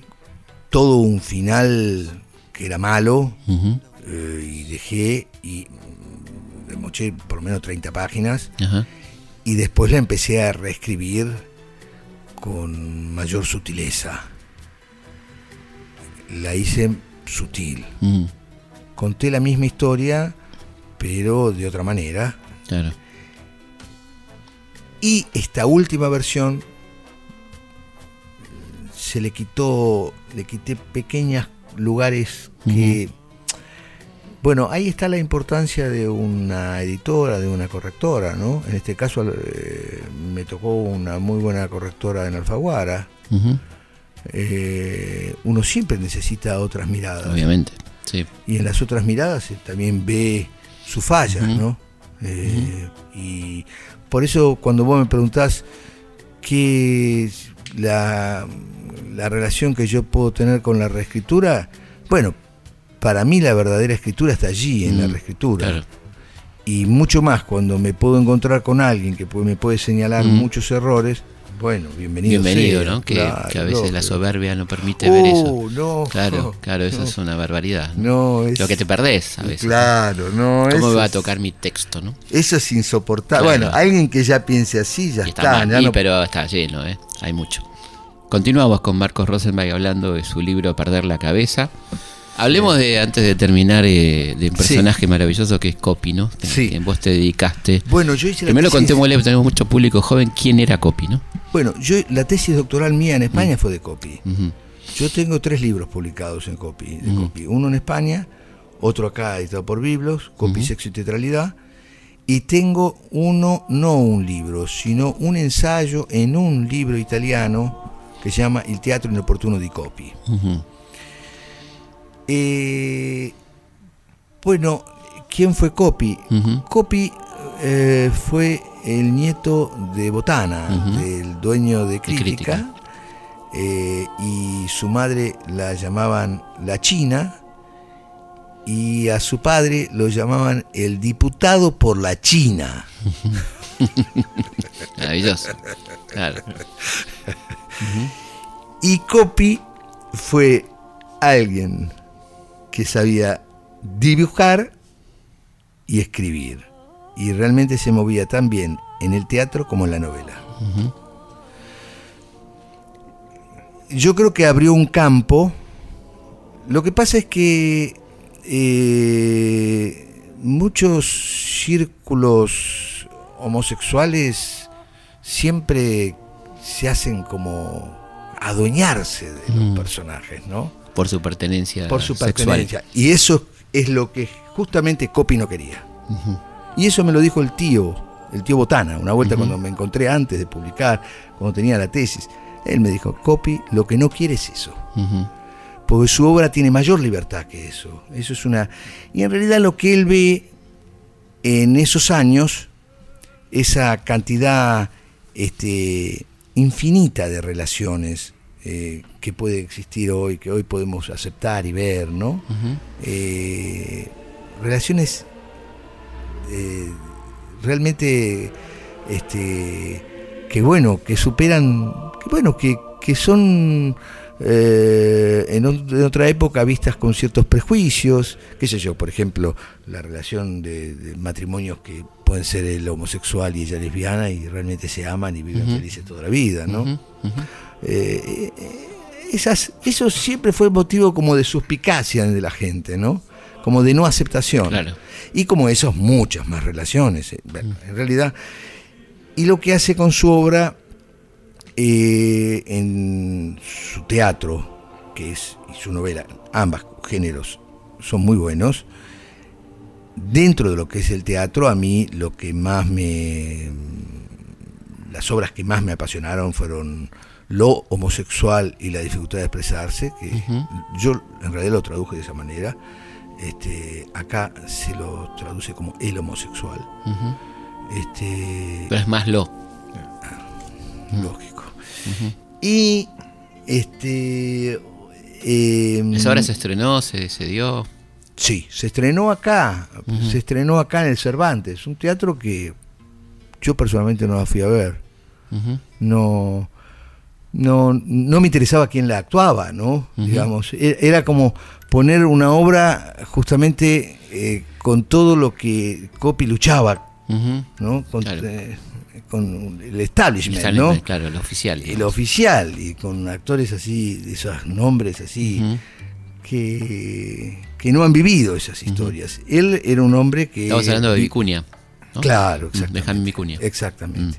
todo un final que era malo eh, y dejé y le moché por lo menos 30 páginas Ajá. y después la empecé a reescribir con mayor sutileza. La hice sutil. ujú, Conté la misma historia, pero de otra manera. Claro. Y esta última versión se le quitó, le quité pequeños lugares que, bueno, ahí está la importancia de una editora, de una correctora, ¿no? En este caso eh, me tocó una muy buena correctora en Alfaguara. Eh, uno siempre necesita otras miradas. Obviamente. Sí. y en las otras miradas eh, también ve sus fallas, Ujú. ¿no? Eh, Y por eso cuando vos me preguntás qué es la, la relación que yo puedo tener con la reescritura, bueno, para mí la verdadera escritura está allí, en la Mm, reescritura. Claro. Y mucho más cuando me puedo encontrar con alguien que me puede señalar Mm. muchos errores, bueno, bienvenido. Bienvenido, sea, ¿no? Que, claro, que a veces la soberbia no permite ver eso. Oh, no, Claro, [laughs] claro, eso no. es una barbaridad. ¿no? Es, Lo que te perdés a veces. Claro, no. ¿Cómo me va a tocar mi texto, no? Eso es insoportable. Claro. Bueno, alguien que ya piense así, ya Y está está. mal, ya y, no- pero está lleno, ¿eh? Hay mucho. Continuamos con Marcos Rosenberg hablando de su libro Perder la cabeza. Hablemos de, antes de terminar, eh, de un personaje maravilloso que es Copy, ¿no? Sí. que vos te dedicaste. Bueno, yo hice la Primero tesis- contémosle, tenemos mucho público joven, ¿quién era Copy, no? Bueno, yo la tesis doctoral mía en Mm. España fue de copy. Ujú, Yo tengo tres libros publicados en copy, de Ujú. copy. Uno en España, otro acá editado por Biblos, Copy, Ujú. Sexo y Teatralidad. Y tengo uno, no un libro, sino un ensayo en un libro italiano que se llama Il teatro inoportuno di Copy. Eh, bueno, ¿quién fue Copy? ujú. Copy eh, fue el nieto de Botana, Ujú. del dueño de Crítica. Crítica, eh, y su madre la llamaban la China, y a su padre lo llamaban el diputado por la China. [laughs] Maravilloso. Claro. Y Copy fue alguien que sabía dibujar y escribir. Y realmente se movía tan bien en el teatro como en la novela. Yo creo que abrió un campo. Lo que pasa es que eh, muchos círculos homosexuales siempre se hacen como adueñarse de los Mm. personajes, ¿no? Por su pertenencia Por su sexual. pertenencia. Y eso es lo que justamente Copy no quería. Y eso me lo dijo el tío, el tío Botana, una vuelta cuando me encontré antes de publicar, cuando tenía la tesis. Él me dijo, Copy, lo que no quiere es eso. Porque su obra tiene mayor libertad que eso. Eso es una. Y en realidad lo que él ve en esos años, esa cantidad este, infinita de relaciones eh, que puede existir hoy, que hoy podemos aceptar y ver, ¿no? Eh, relaciones eh, realmente este que bueno que superan que bueno que, que son eh, en, en otra época vistas con ciertos prejuicios qué sé yo por ejemplo la relación de, de matrimonios que pueden ser el homosexual y ella lesbiana y realmente se aman y viven felices toda la vida no. Eh, esas, eso siempre fue motivo como de suspicacia de la gente, ¿no? Como de no aceptación. Claro. Y como esos, muchas más relaciones. eh, bueno, En realidad, y lo que hace con su obra, eh, en su teatro, que es, y su novela, ambas géneros son muy buenos. Dentro de lo que es el teatro, a mí lo que más me las obras que más me apasionaron fueron lo homosexual y la dificultad de expresarse, que yo en realidad lo traduje de esa manera. Este, acá se lo traduce como el homosexual. Este, Pero es más lo. lógico. Y este eh, Esa obra se estrenó, se, se dio. Sí, se estrenó acá, se estrenó acá en el Cervantes, un teatro que yo personalmente no la fui a ver. No, no, no me interesaba quién la actuaba, ¿no? Digamos, e- era como poner una obra justamente eh, con todo lo que Copy luchaba. ¿no? Con, Claro. eh, con el establishment, Está ¿no? Claro, el oficial. El oficial, y con actores así, de esos nombres así, que, que no han vivido esas historias. Él era un hombre que... Estamos hablando de vi- Vicuña. ¿no? Claro, De exactamente. Jaime Vicuña. Exactamente.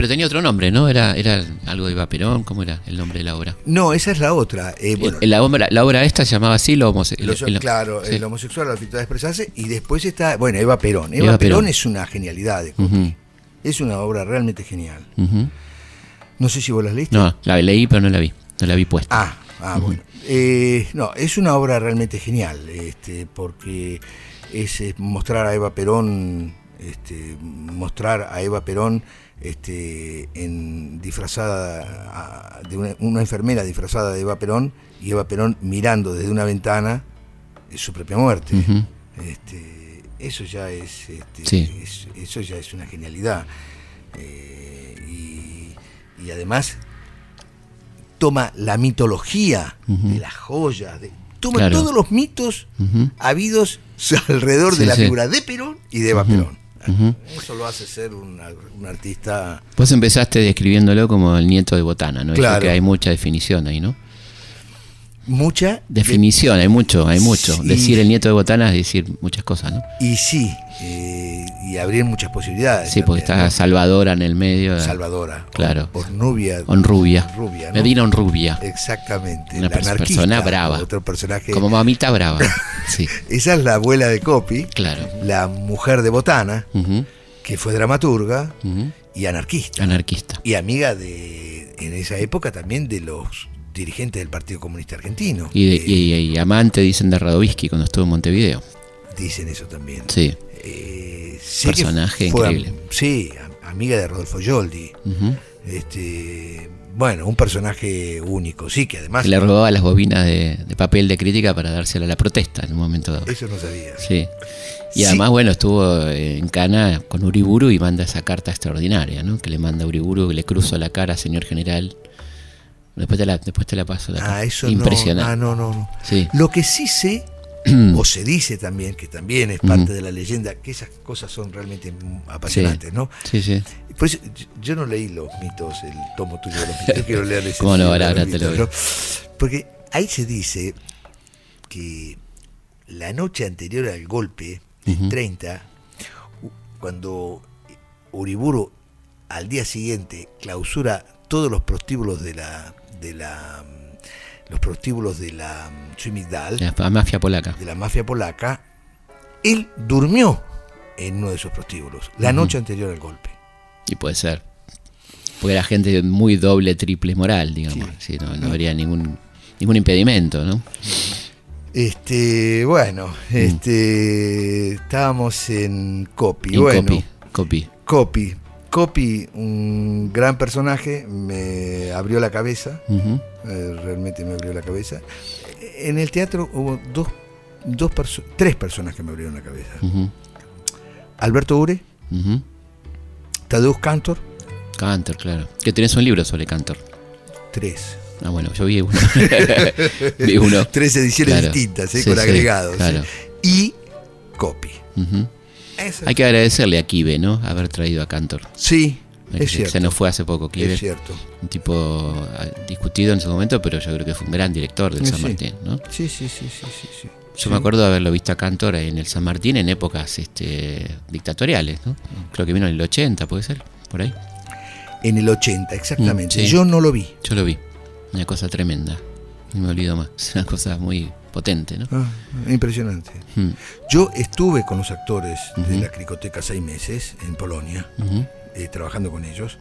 Pero tenía otro nombre, ¿no? Era, era algo de Eva Perón. ¿Cómo era el nombre de la obra? No, esa es la otra. Eh, bueno, El- la, obra, la obra esta se llamaba así, lo homose- Lo- el- el- claro, sí. el homosexual, la dificultad de expresarse, y después está, bueno, Eva Perón. Eva, Eva Perón, Perón. es una genialidad de. Ujú. Es una obra realmente genial. No sé si vos la leíste. No, la leí, pero no la vi. No la vi puesta. Ah, ah, bueno. Eh, no, es una obra realmente genial, este, porque es, eh, mostrar a Eva Perón, este, mostrar a Eva Perón este, en disfrazada de una, una enfermera disfrazada de Eva Perón y Eva Perón mirando desde una ventana su propia muerte. Este, eso ya es, este, Sí. es- eso ya es una genialidad Eh, y, y además toma la mitología de las joyas de, toma Claro. todos los mitos habidos [laughs] alrededor Sí, de la sí. figura de Perón y de Eva Ujú. Perón Ujú. eso lo hace ser un, un artista Vos empezaste describiéndolo como el nieto de Botana, ¿no? Eso Claro. que hay mucha definición ahí, ¿no? mucha Definición, hay mucho, hay mucho. Decir el nieto de Botana es decir muchas cosas, ¿no? y sí eh, y abrir muchas posibilidades Sí, porque está Salvadora en el medio. Salvadora Claro. por Nubia Honrubia. Rubia, ¿no? Medina Honrubia. Exactamente. Una la persona brava. Otro personaje. Como mamita brava. [laughs] Sí, Esa es la abuela de Copy, claro. la mujer de Botana, que fue dramaturga y anarquista. Anarquista. y amiga de, en esa época también de los dirigentes del Partido Comunista Argentino. Y, de- Eh, y- y amante, dicen, de Radovisky cuando estuvo en Montevideo. dicen eso también. Sí. Eh, que Personaje am- increíble. sí, am- amiga de Rodolfo Yoldi. Este, bueno, un personaje único, sí, que además. Le robaba las bobinas de, de papel de crítica para dársela a la protesta en un momento dado. Eso no sabía. Sí. Y Sí. además, bueno, estuvo en Cana con Uriburu y manda esa carta extraordinaria, ¿no? Que le manda a Uriburu, que le cruzo la cara, señor general. Después te la, después te la paso. La Ah, eso Impresionante. no. Ah, no, no, no. Sí. Lo que sí sé, [clears throat] o se dice también, que también es parte de la leyenda, que esas cosas son realmente apasionantes, ¿no? Sí, sí. Pues yo- yo no leí los mitos, el tomo tuyo de los mitos, yo [laughs] quiero leer ese ¿Cómo no? Ahora- ahora te lo ¿no? Porque ahí se dice que la noche anterior al golpe, Ujú. 30, u- cuando Uriburu al día siguiente clausura todos los prostíbulos de la de la los prostíbulos de la mm, Suimigdal, La mafia polaca. de la mafia polaca, él durmió en uno de esos prostíbulos la noche anterior al golpe. Y puede ser. Porque era gente muy doble, triple moral, digamos. Sí, no, no habría ningún, ningún impedimento, ¿no? Este, bueno, este, estábamos en Copy. En bueno, copy, copy. Copy. Copy, un gran personaje, me abrió la cabeza, eh, realmente me abrió la cabeza. En el teatro hubo dos, dos perso- tres personas que me abrieron la cabeza. Alberto Ure, Ujú. Tadeusz Cantor, Cantor, claro. Que tenés un libro sobre Cantor. tres. Ah, bueno, yo vi uno. [laughs] vi uno. Tres ediciones Claro. distintas, eh, Sí, con sí, agregados. claro. Y Copy. Eso- Hay que agradecerle a Kibe, ¿no? Haber traído a Cantor. Sí, es se- cierto. Se nos fue hace poco Kibe. Es cierto. Un tipo ah, discutido en su momento, pero yo creo que fue un gran director del Sí. San Martín, ¿no? Sí, sí, sí, sí, sí. sí. Yo me acuerdo de haberlo visto a Cantor en el San Martín en épocas este, dictatoriales, ¿no? Creo que vino en el 80, puede ser, por ahí. En el 80, exactamente. Mm, sí. Yo no lo vi. Yo lo vi. Una cosa tremenda. No me olvido más. [laughs] Una cosa muy potente, ¿no? Ah, impresionante. Mm, Yo estuve con los actores de la Cricoteca seis meses en Polonia, eh, trabajando con ellos,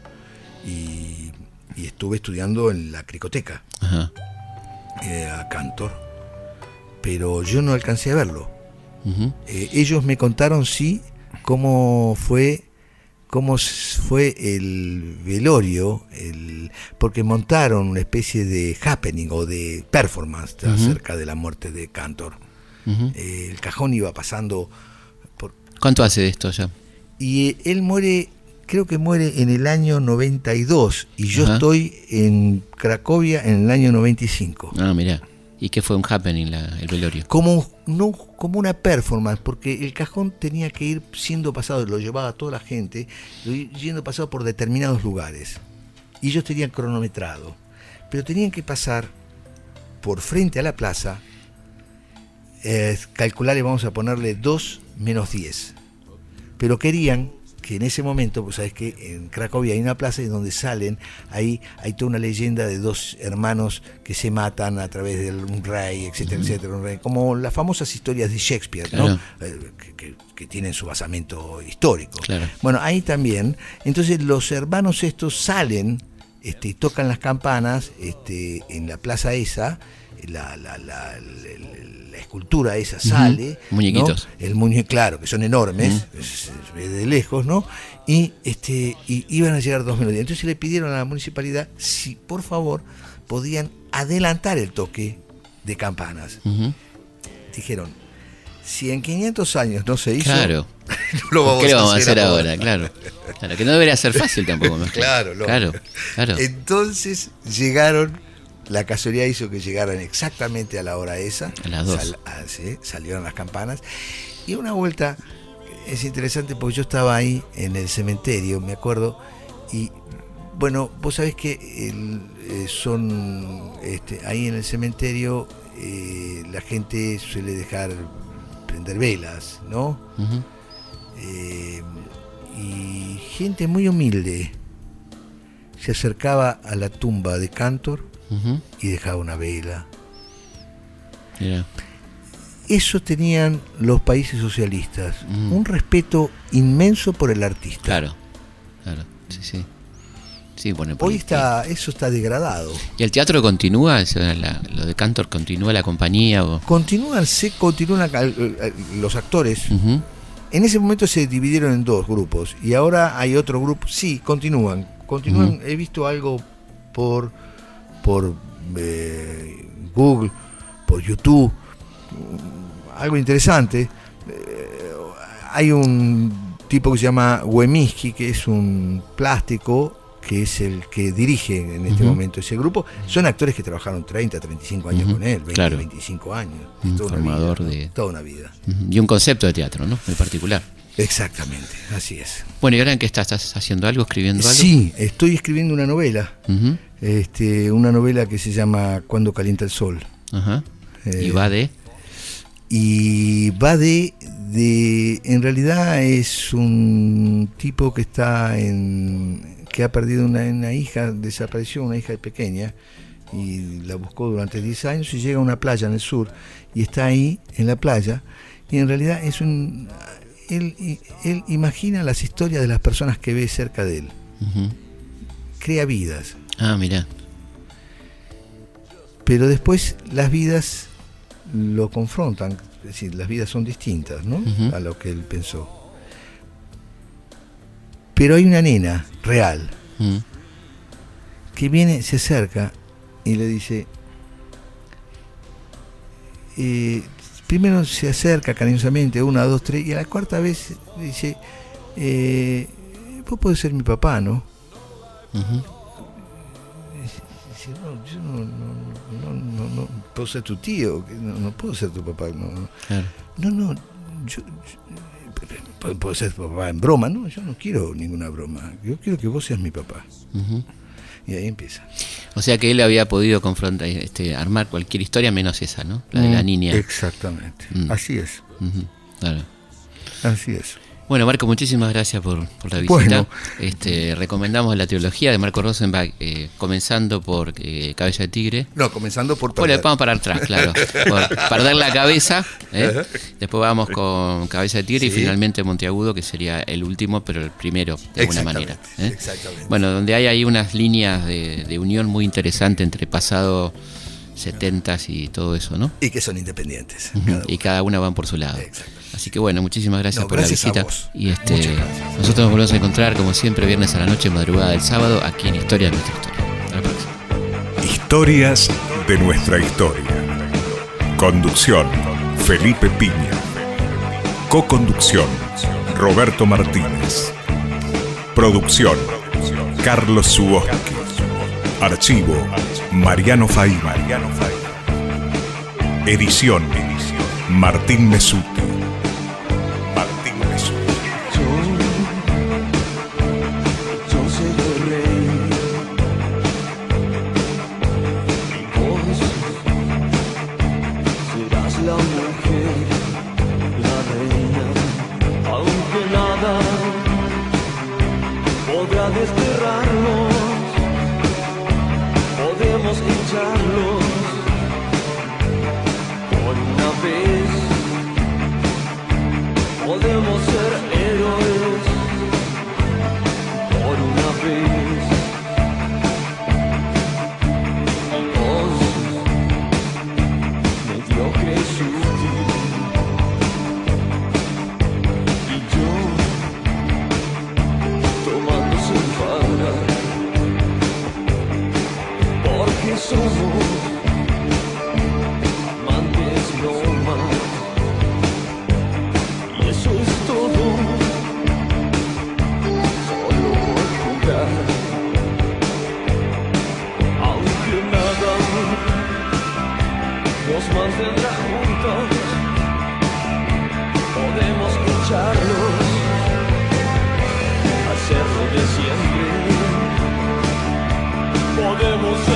y, y estuve estudiando en la Cricoteca eh, a Cantor, pero yo no alcancé a verlo. Eh, ellos me contaron sí cómo fue cómo fue el velorio, el, porque montaron una especie de happening o de performance acerca de la muerte de Cantor. Eh, el cajón iba pasando por, ¿Cuánto hace de esto ya? y eh, él muere, creo que muere en el año 92 y yo Ajá. estoy en Cracovia en el año 95. Ah, mirá. ¿Y qué fue un happening el velorio? como, no, como una performance, porque el cajón tenía que ir siendo pasado, lo llevaba toda la gente, yendo pasado por determinados lugares. Y ellos tenían cronometrado, pero tenían que pasar por frente a la plaza, eh, calcularle, vamos a ponerle 2 menos 10. Pero querían que en ese momento, pues sabes que en Cracovia hay una plaza en donde salen, ahí hay toda una leyenda de dos hermanos que se matan a través de un rey, etcétera, etcétera, un rey, como las famosas historias de Shakespeare, ¿no? Claro. Eh, que, que- que tienen su basamento histórico. Claro. Bueno, ahí también, entonces los hermanos estos salen, este, tocan las campanas, este, en la plaza esa, la, la, la- escultura esa sale. Muñequitos. el muñeco, claro, que son enormes, ve de lejos, ¿no? Y este y iban a llegar dos melodías. Entonces le pidieron a la municipalidad si por favor podían adelantar el toque de campanas. Dijeron, si en 500 años no se hizo, Claro. [laughs] no lo vamos, ¿Qué a vamos a hacer hacer ahora? Claro. Claro, que no debería ser fácil tampoco. [laughs] claro, claro. Entonces llegaron, la casualidad hizo que llegaran exactamente a la hora esa. A las dos. ah, sí, salieron las campanas. Y una vuelta es interesante porque yo estaba ahí en el cementerio, me acuerdo, y bueno, vos sabés que el, eh, son este, ahí en el cementerio eh, la gente suele dejar prender velas, ¿no? Eh, y gente muy humilde se acercaba a la tumba de Cantor Y dejaba una vela. Eso tenían los países socialistas, un respeto inmenso por el artista. Claro, claro, sí, sí. Sí, bueno, Hoy está, eso está degradado. ¿Y el teatro continúa? La- lo de Cantor continúa la compañía o... Continúan, se continúan los actores. En ese momento se dividieron en dos grupos y ahora hay otro grupo. Sí, continúan. Continúan. He visto algo por por eh, Google, por YouTube, mm, algo interesante. Eh, hay un tipo que se llama Wemiski, que es un plástico que es el que dirige en este momento ese grupo. Son actores que trabajaron 30, 35 años Ujú, con él, 20, claro. 25 años. Un toda una formador de- Toda una vida. Y un concepto de teatro, ¿no? Muy particular. Exactamente, así es. Bueno, ¿y ahora en qué estás? ¿Estás haciendo algo, escribiendo algo? Sí, estoy escribiendo una novela. Este, una novela que se llama Cuando calienta el sol. Ajá. Eh, y va de... y va de, de, en realidad es un tipo que está en, que ha perdido una, una hija, desapareció una hija pequeña y la buscó durante 10 años y llega a una playa en el sur y está ahí en la playa y en realidad es un él, él imagina las historias de las personas que ve cerca de él crea vidas Ah, mirá. pero después las vidas lo confrontan, es decir, las vidas son distintas, ¿no? A lo que él pensó. Pero hay una nena real Mm. que viene, se acerca y le dice, eh, primero se acerca cariñosamente, una, dos, tres, y a la cuarta vez dice, eh, vos podés ser mi papá, ¿no? Dice, no, no, no, no, puedo ser tu tío, que no, no puedo ser tu papá. No, no, no, yo, puedo- ser tu papá en broma, no, yo no quiero ninguna broma, yo quiero que vos seas mi papá. Y ahí empieza. O sea que él había podido confrontar, este, armar cualquier historia menos esa, ¿no? La de la niña. Exactamente, Mm. así es, claro. así es. Bueno, Marco, muchísimas gracias por, por la visita. Bueno. Este, recomendamos la teología de Marco Rosenbach, eh, comenzando por eh, Cabeza de Tigre. No, comenzando por Bueno, vamos para atrás, claro. Por perder la cabeza. ¿eh? Después vamos con Cabeza de Tigre y finalmente Monteagudo, que sería el último, pero el primero, de alguna manera. Exactamente, ¿eh? exactamente. Bueno, donde hay ahí unas líneas de, de unión muy interesantes entre pasado 70s y todo eso, ¿no? Y que son independientes. Cada y cada una van por su lado. Exacto. Así que bueno, muchísimas gracias No, por gracias la visita. vos. Y este, nosotros nos volvemos a encontrar como siempre viernes a la noche, madrugada del sábado, aquí en Historia de nuestra historia. Hasta la próxima. Historias de nuestra historia. Conducción, Felipe Piña. Co-conducción, Roberto Martínez. Producción, Carlos Suoski. Archivo, Mariano Fay. Edición, Martín Mesuti. podemos